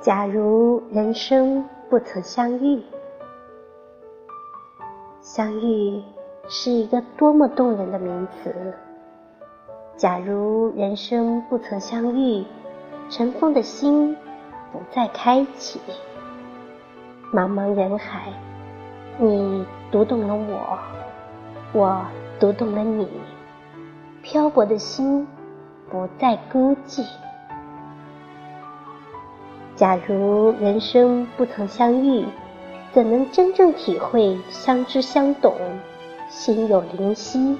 假如人生不曾相遇，相遇是一个多么动人的名词。假如人生不曾相遇，尘封的心不再开启。茫茫人海，你读懂了我，我读懂了你，漂泊的心不再孤寂。假如人生不曾相遇，怎能真正体会相知相懂、心有灵犀？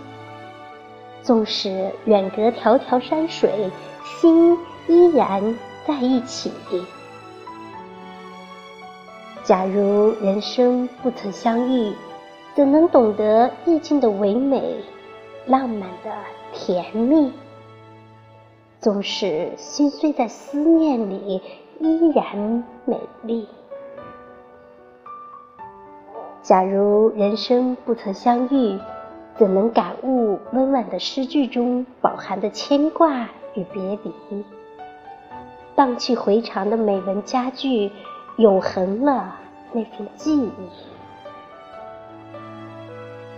纵使远隔迢迢山水，心依然在一起。假如人生不曾相遇，怎能懂得意境的唯美、浪漫的甜蜜？纵使心碎在思念里。依然美丽。假如人生不曾相遇，怎能感悟温婉的诗句中饱含的牵挂与别离？荡气回肠的美文佳句，永恒了那份记忆。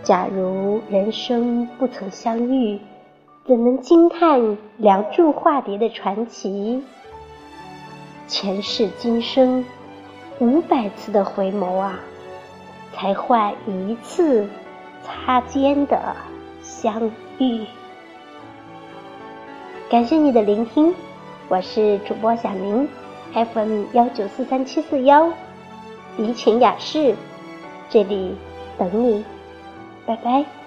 假如人生不曾相遇，怎能惊叹《梁祝》化蝶的传奇？前世今生，五百次的回眸啊，才换一次擦肩的相遇。感谢你的聆听，我是主播小明，FM 幺九四三七四幺，怡情雅士，这里等你，拜拜。